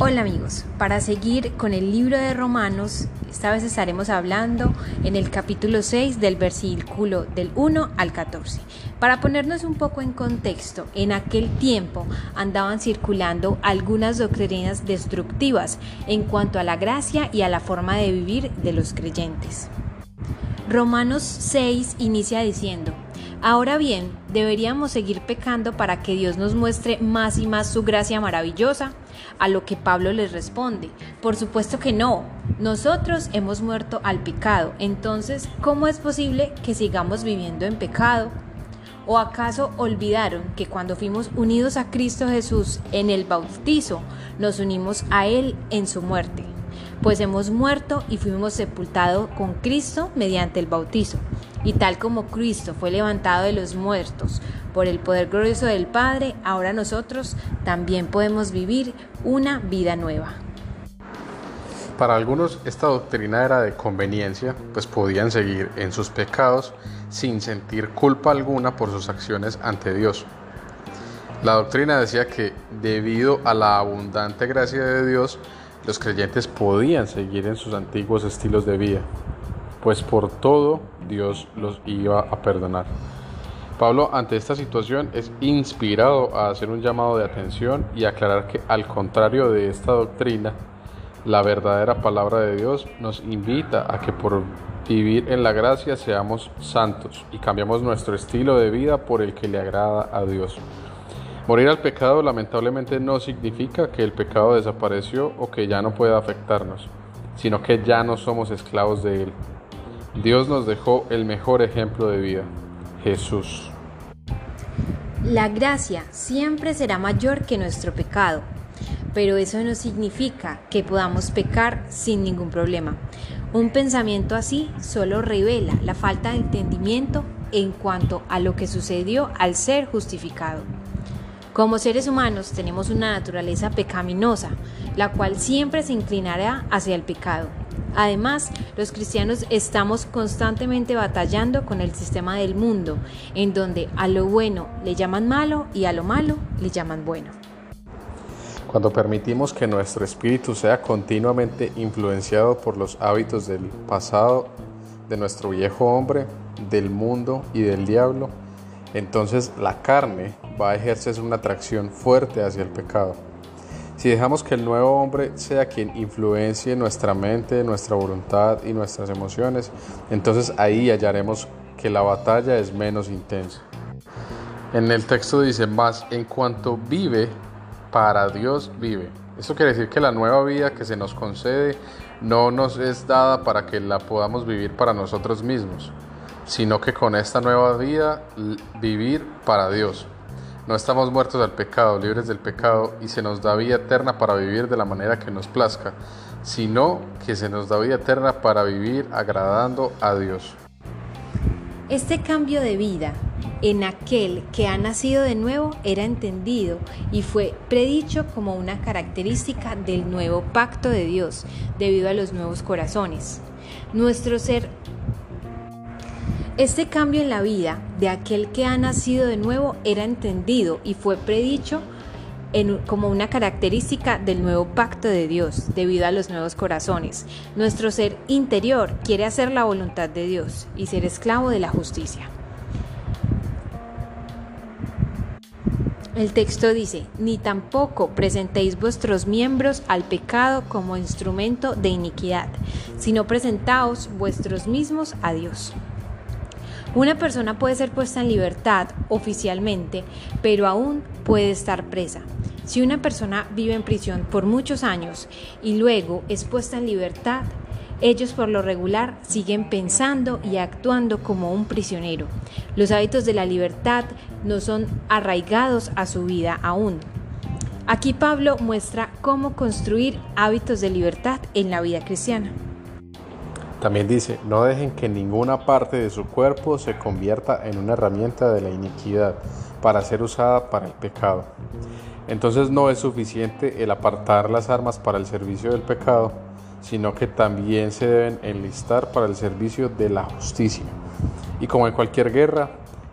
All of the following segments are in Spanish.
Hola amigos, para seguir con el libro de Romanos, esta vez estaremos hablando en el capítulo 6 del versículo del 1 al 14. Para ponernos un poco en contexto, en aquel tiempo andaban circulando algunas doctrinas destructivas en cuanto a la gracia y a la forma de vivir de los creyentes. Romanos 6 inicia diciendo, Ahora bien, ¿deberíamos seguir pecando para que Dios nos muestre más y más su gracia maravillosa? A lo que Pablo les responde, por supuesto que no, nosotros hemos muerto al pecado, entonces, ¿cómo es posible que sigamos viviendo en pecado? ¿O acaso olvidaron que cuando fuimos unidos a Cristo Jesús en el bautizo, nos unimos a Él en su muerte? Pues hemos muerto y fuimos sepultados con Cristo mediante el bautizo y tal como Cristo fue levantado de los muertos por el poder glorioso del Padre, ahora nosotros también podemos vivir una vida nueva. Para algunos esta doctrina era de conveniencia, pues podían seguir en sus pecados sin sentir culpa alguna por sus acciones ante Dios. La doctrina decía que debido a la abundante gracia de Dios, los creyentes podían seguir en sus antiguos estilos de vida, pues por todo Dios los iba a perdonar. Pablo ante esta situación es inspirado a hacer un llamado de atención y aclarar que al contrario de esta doctrina, la verdadera palabra de Dios nos invita a que por vivir en la gracia seamos santos y cambiamos nuestro estilo de vida por el que le agrada a Dios. Morir al pecado lamentablemente no significa que el pecado desapareció o que ya no pueda afectarnos, sino que ya no somos esclavos de él. Dios nos dejó el mejor ejemplo de vida, Jesús. La gracia siempre será mayor que nuestro pecado, pero eso no significa que podamos pecar sin ningún problema. Un pensamiento así solo revela la falta de entendimiento en cuanto a lo que sucedió al ser justificado. Como seres humanos tenemos una naturaleza pecaminosa, la cual siempre se inclinará hacia el pecado. Además, los cristianos estamos constantemente batallando con el sistema del mundo, en donde a lo bueno le llaman malo y a lo malo le llaman bueno. Cuando permitimos que nuestro espíritu sea continuamente influenciado por los hábitos del pasado, de nuestro viejo hombre, del mundo y del diablo, entonces la carne va a ejercer una atracción fuerte hacia el pecado. Si dejamos que el nuevo hombre sea quien influencie nuestra mente, nuestra voluntad y nuestras emociones, entonces ahí hallaremos que la batalla es menos intensa. En el texto dice más, en cuanto vive, para Dios vive. Esto quiere decir que la nueva vida que se nos concede no nos es dada para que la podamos vivir para nosotros mismos, sino que con esta nueva vida vivir para Dios. No estamos muertos al pecado, libres del pecado, y se nos da vida eterna para vivir de la manera que nos plazca, sino que se nos da vida eterna para vivir agradando a Dios. Este cambio de vida en aquel que ha nacido de nuevo era entendido y fue predicho como una característica del nuevo pacto de Dios debido a los nuevos corazones. Nuestro ser este cambio en la vida de aquel que ha nacido de nuevo era entendido y fue predicho como una característica del nuevo pacto de Dios debido a los nuevos corazones. Nuestro ser interior quiere hacer la voluntad de Dios y ser esclavo de la justicia. El texto dice, ni tampoco presentéis vuestros miembros al pecado como instrumento de iniquidad, sino presentaos vuestros mismos a Dios. Una persona puede ser puesta en libertad oficialmente, pero aún puede estar presa. Si una persona vive en prisión por muchos años y luego es puesta en libertad, ellos por lo regular siguen pensando y actuando como un prisionero. Los hábitos de la libertad no son arraigados a su vida aún. Aquí Pablo muestra cómo construir hábitos de libertad en la vida cristiana. También dice, no dejen que ninguna parte de su cuerpo se convierta en una herramienta de la iniquidad para ser usada para el pecado. Entonces no es suficiente el apartar las armas para el servicio del pecado, sino que también se deben enlistar para el servicio de la justicia. Y como en cualquier guerra,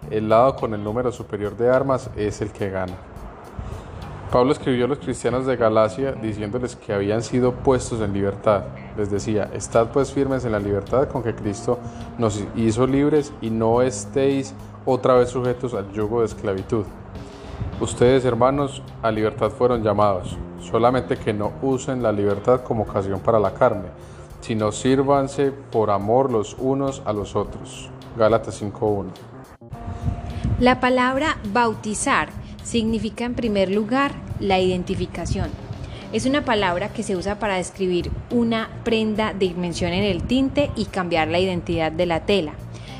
el lado con el número superior de armas es el que gana. Pablo escribió a los cristianos de Galacia diciéndoles que habían sido puestos en libertad. Les decía, estad pues firmes en la libertad con que Cristo nos hizo libres y no estéis otra vez sujetos al yugo de esclavitud. Ustedes, hermanos, a libertad fueron llamados, solamente que no usen la libertad como ocasión para la carne, sino sírvanse por amor los unos a los otros. Gálatas 5.1. La palabra bautizar significa en primer lugar la identificación. Es una palabra que se usa para describir una prenda de dimensión en el tinte y cambiar la identidad de la tela.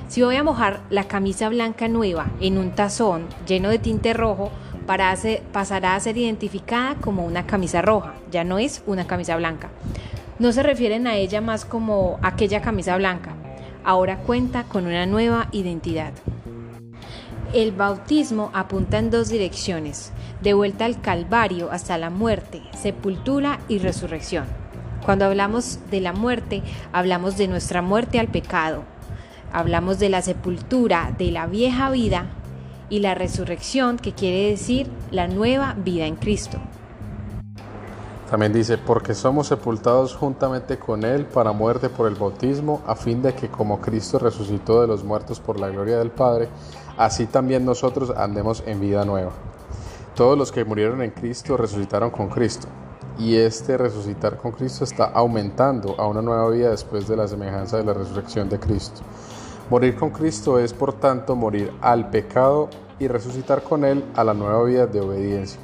Si voy a mojar la camisa blanca nueva en un tazón lleno de tinte rojo, para pasará a ser identificada como una camisa roja, ya no es una camisa blanca. No se refieren a ella más como aquella camisa blanca, ahora cuenta con una nueva identidad. El bautismo apunta en dos direcciones, de vuelta al Calvario hasta la muerte, sepultura y resurrección. Cuando hablamos de la muerte, hablamos de nuestra muerte al pecado, hablamos de la sepultura, de la vieja vida y la resurrección, que quiere decir la nueva vida en Cristo. También dice, porque somos sepultados juntamente con Él para muerte por el bautismo, a fin de que como Cristo resucitó de los muertos por la gloria del Padre, así también nosotros andemos en vida nueva. Todos los que murieron en Cristo resucitaron con Cristo, y este resucitar con Cristo está aumentando a una nueva vida después de la semejanza de la resurrección de Cristo. Morir con Cristo es, por tanto, morir al pecado y resucitar con Él a la nueva vida de obediencia.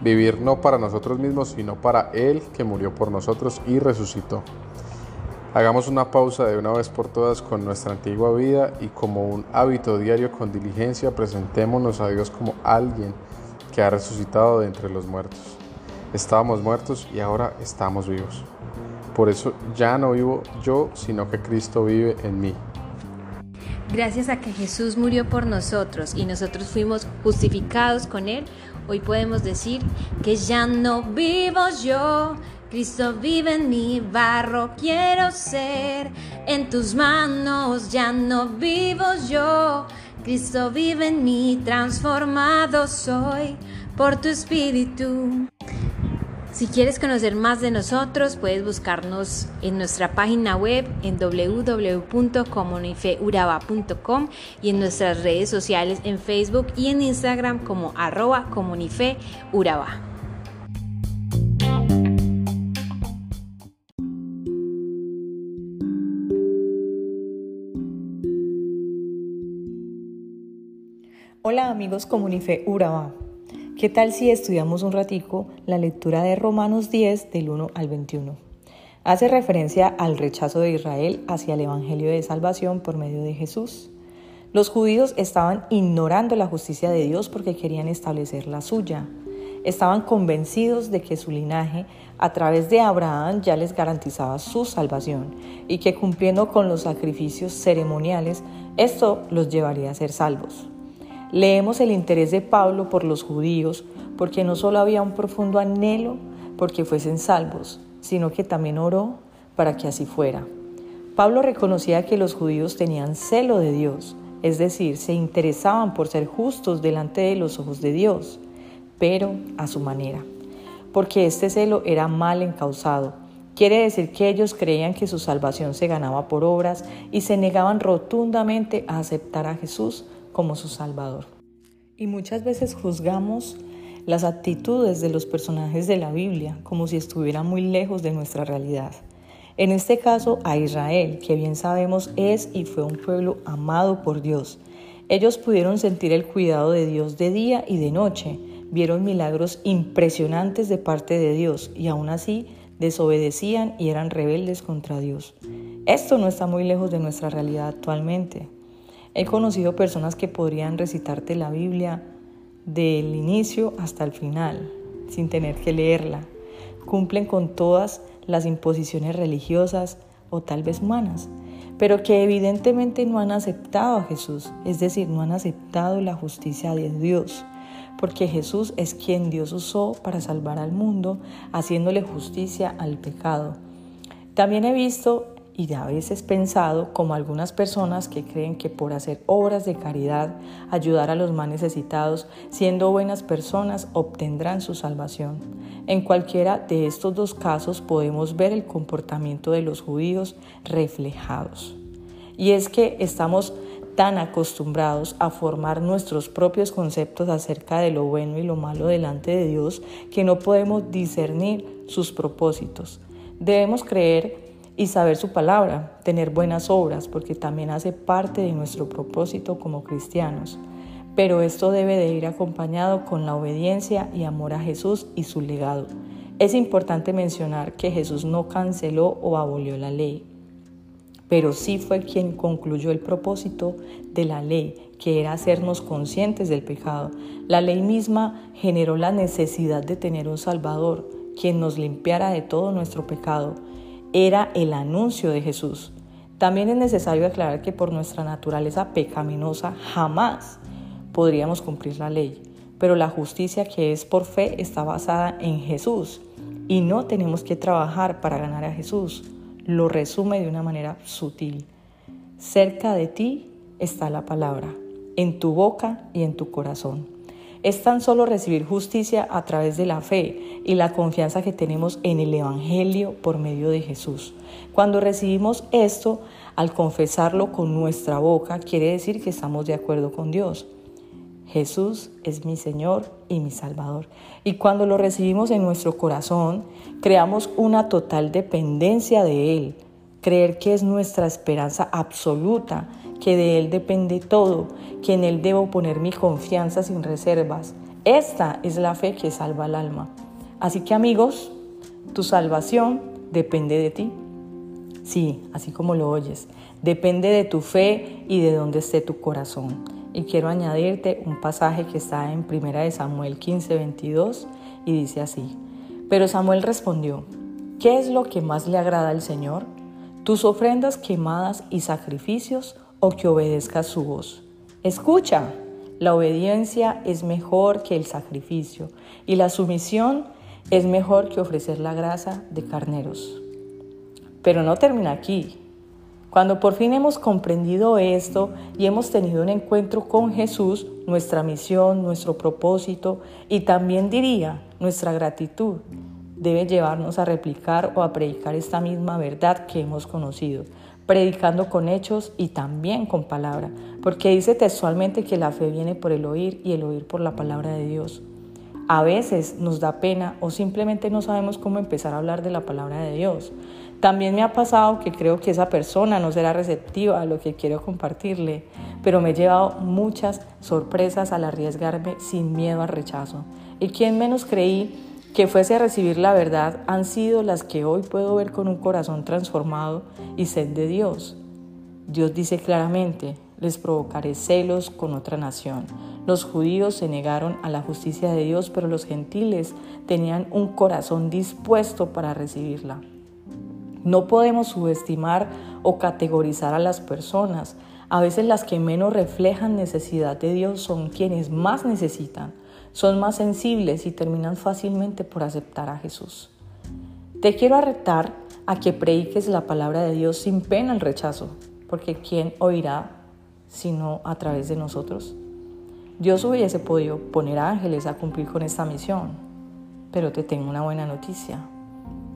Vivir no para nosotros mismos, sino para Él que murió por nosotros y resucitó. Hagamos una pausa de una vez por todas con nuestra antigua vida y como un hábito diario con diligencia presentémonos a Dios como alguien que ha resucitado de entre los muertos. Estábamos muertos y ahora estamos vivos. Por eso ya no vivo yo, sino que Cristo vive en mí. Gracias a que Jesús murió por nosotros y nosotros fuimos justificados con Él, hoy podemos decir que ya no vivo yo Cristo vive en mi barro, quiero ser. En tus manos ya no vivo yo. Cristo vive en mí, transformado soy por tu espíritu. Si quieres conocer más de nosotros, puedes buscarnos en nuestra página web en www.comunifeuraba.com y en nuestras redes sociales en Facebook y en Instagram como arroba comunifeuraba. Hola amigos Comunife Urabá. ¿Qué tal si estudiamos un ratico la lectura de Romanos 10 del 1 al 21? Hace referencia al rechazo de Israel hacia el Evangelio de Salvación por medio de Jesús. Los judíos estaban ignorando la justicia de Dios porque querían establecer la suya. Estaban convencidos de que su linaje a través de Abraham ya les garantizaba su salvación y que cumpliendo con los sacrificios ceremoniales, esto los llevaría a ser salvos. Leemos el interés de Pablo por los judíos, porque no solo había un profundo anhelo porque fuesen salvos, sino que también oró para que así fuera. Pablo reconocía que los judíos tenían celo de Dios, es decir, se interesaban por ser justos delante de los ojos de Dios, pero a su manera, porque este celo era mal encausado. Quiere decir que ellos creían que su salvación se ganaba por obras y se negaban rotundamente a aceptar a Jesús como su Salvador. Y muchas veces juzgamos las actitudes de los personajes de la Biblia como si estuvieran muy lejos de nuestra realidad. En este caso a Israel, que bien sabemos es y fue un pueblo amado por Dios. Ellos pudieron sentir el cuidado de Dios de día y de noche, vieron milagros impresionantes de parte de Dios y aún así desobedecían y eran rebeldes contra Dios. Esto no está muy lejos de nuestra realidad actualmente. He conocido personas que podrían recitarte la Biblia del inicio hasta el final, sin tener que leerla. Cumplen con todas las imposiciones religiosas o tal vez humanas, pero que evidentemente no han aceptado a Jesús, es decir, no han aceptado la justicia de Dios, porque Jesús es quien Dios usó para salvar al mundo, haciéndole justicia al pecado. También he visto y a veces pensado como algunas personas que creen que por hacer obras de caridad, ayudar a los más necesitados, siendo buenas personas, obtendrán su salvación. En cualquiera de estos dos casos podemos ver el comportamiento de los judíos reflejados. Y es que estamos tan acostumbrados a formar nuestros propios conceptos acerca de lo bueno y lo malo delante de Dios que no podemos discernir sus propósitos. Debemos creer y saber su palabra, tener buenas obras, porque también hace parte de nuestro propósito como cristianos. Pero esto debe de ir acompañado con la obediencia y amor a Jesús y su legado. Es importante mencionar que Jesús no canceló o abolió la ley pero sí fue quien concluyó el propósito de la ley, que era hacernos conscientes del pecado. La ley misma generó la necesidad de tener un Salvador, quien nos limpiara de todo nuestro pecado. Era el anuncio de Jesús. También es necesario aclarar que por nuestra naturaleza pecaminosa jamás podríamos cumplir la ley, pero la justicia que es por fe está basada en Jesús y no tenemos que trabajar para ganar a Jesús lo resume de una manera sutil. Cerca de ti está la palabra, en tu boca y en tu corazón. Es tan solo recibir justicia a través de la fe y la confianza que tenemos en el Evangelio por medio de Jesús. Cuando recibimos esto, al confesarlo con nuestra boca, quiere decir que estamos de acuerdo con Dios. Jesús es mi Señor y mi Salvador. Y cuando lo recibimos en nuestro corazón, creamos una total dependencia de Él. Creer que es nuestra esperanza absoluta, que de Él depende todo, que en Él debo poner mi confianza sin reservas. Esta es la fe que salva al alma. Así que amigos, tu salvación depende de ti. Sí, así como lo oyes, depende de tu fe y de dónde esté tu corazón. Y quiero añadirte un pasaje que está en 1 Samuel 15, 22 y dice así. Pero Samuel respondió, ¿qué es lo que más le agrada al Señor? ¿Tus ofrendas quemadas y sacrificios o que obedezcas su voz? Escucha, la obediencia es mejor que el sacrificio y la sumisión es mejor que ofrecer la grasa de carneros. Pero no termina aquí. Cuando por fin hemos comprendido esto y hemos tenido un encuentro con Jesús, nuestra misión, nuestro propósito y también diría nuestra gratitud debe llevarnos a replicar o a predicar esta misma verdad que hemos conocido, predicando con hechos y también con palabra, porque dice textualmente que la fe viene por el oír y el oír por la palabra de Dios. A veces nos da pena o simplemente no sabemos cómo empezar a hablar de la palabra de Dios. También me ha pasado que creo que esa persona no será receptiva a lo que quiero compartirle, pero me he llevado muchas sorpresas al arriesgarme sin miedo al rechazo. Y quien menos creí que fuese a recibir la verdad han sido las que hoy puedo ver con un corazón transformado y sed de Dios. Dios dice claramente, les provocaré celos con otra nación. Los judíos se negaron a la justicia de Dios, pero los gentiles tenían un corazón dispuesto para recibirla. No podemos subestimar o categorizar a las personas. A veces las que menos reflejan necesidad de Dios son quienes más necesitan, son más sensibles y terminan fácilmente por aceptar a Jesús. Te quiero arretar a que prediques la palabra de Dios sin pena al rechazo, porque ¿quién oirá sino a través de nosotros? Dios hubiese podido poner ángeles a cumplir con esta misión, pero te tengo una buena noticia.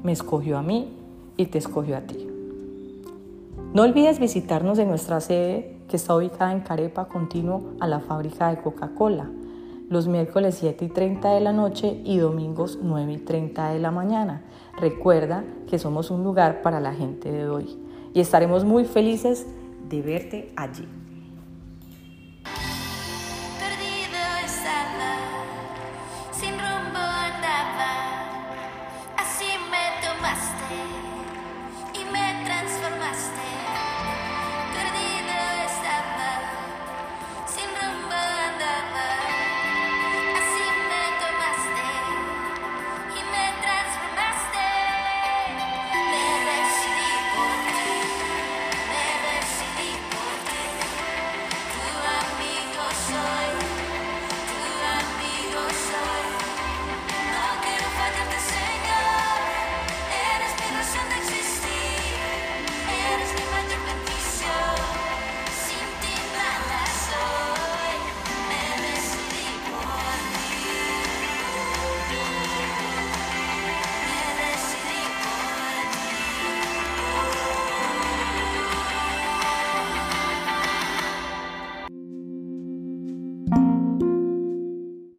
Me escogió a mí y te escogió a ti. No olvides visitarnos en nuestra sede que está ubicada en Carepa, continuo a la fábrica de Coca-Cola, los miércoles 7 y 30 de la noche y domingos 9 y 30 de la mañana. Recuerda que somos un lugar para la gente de hoy y estaremos muy felices de verte allí.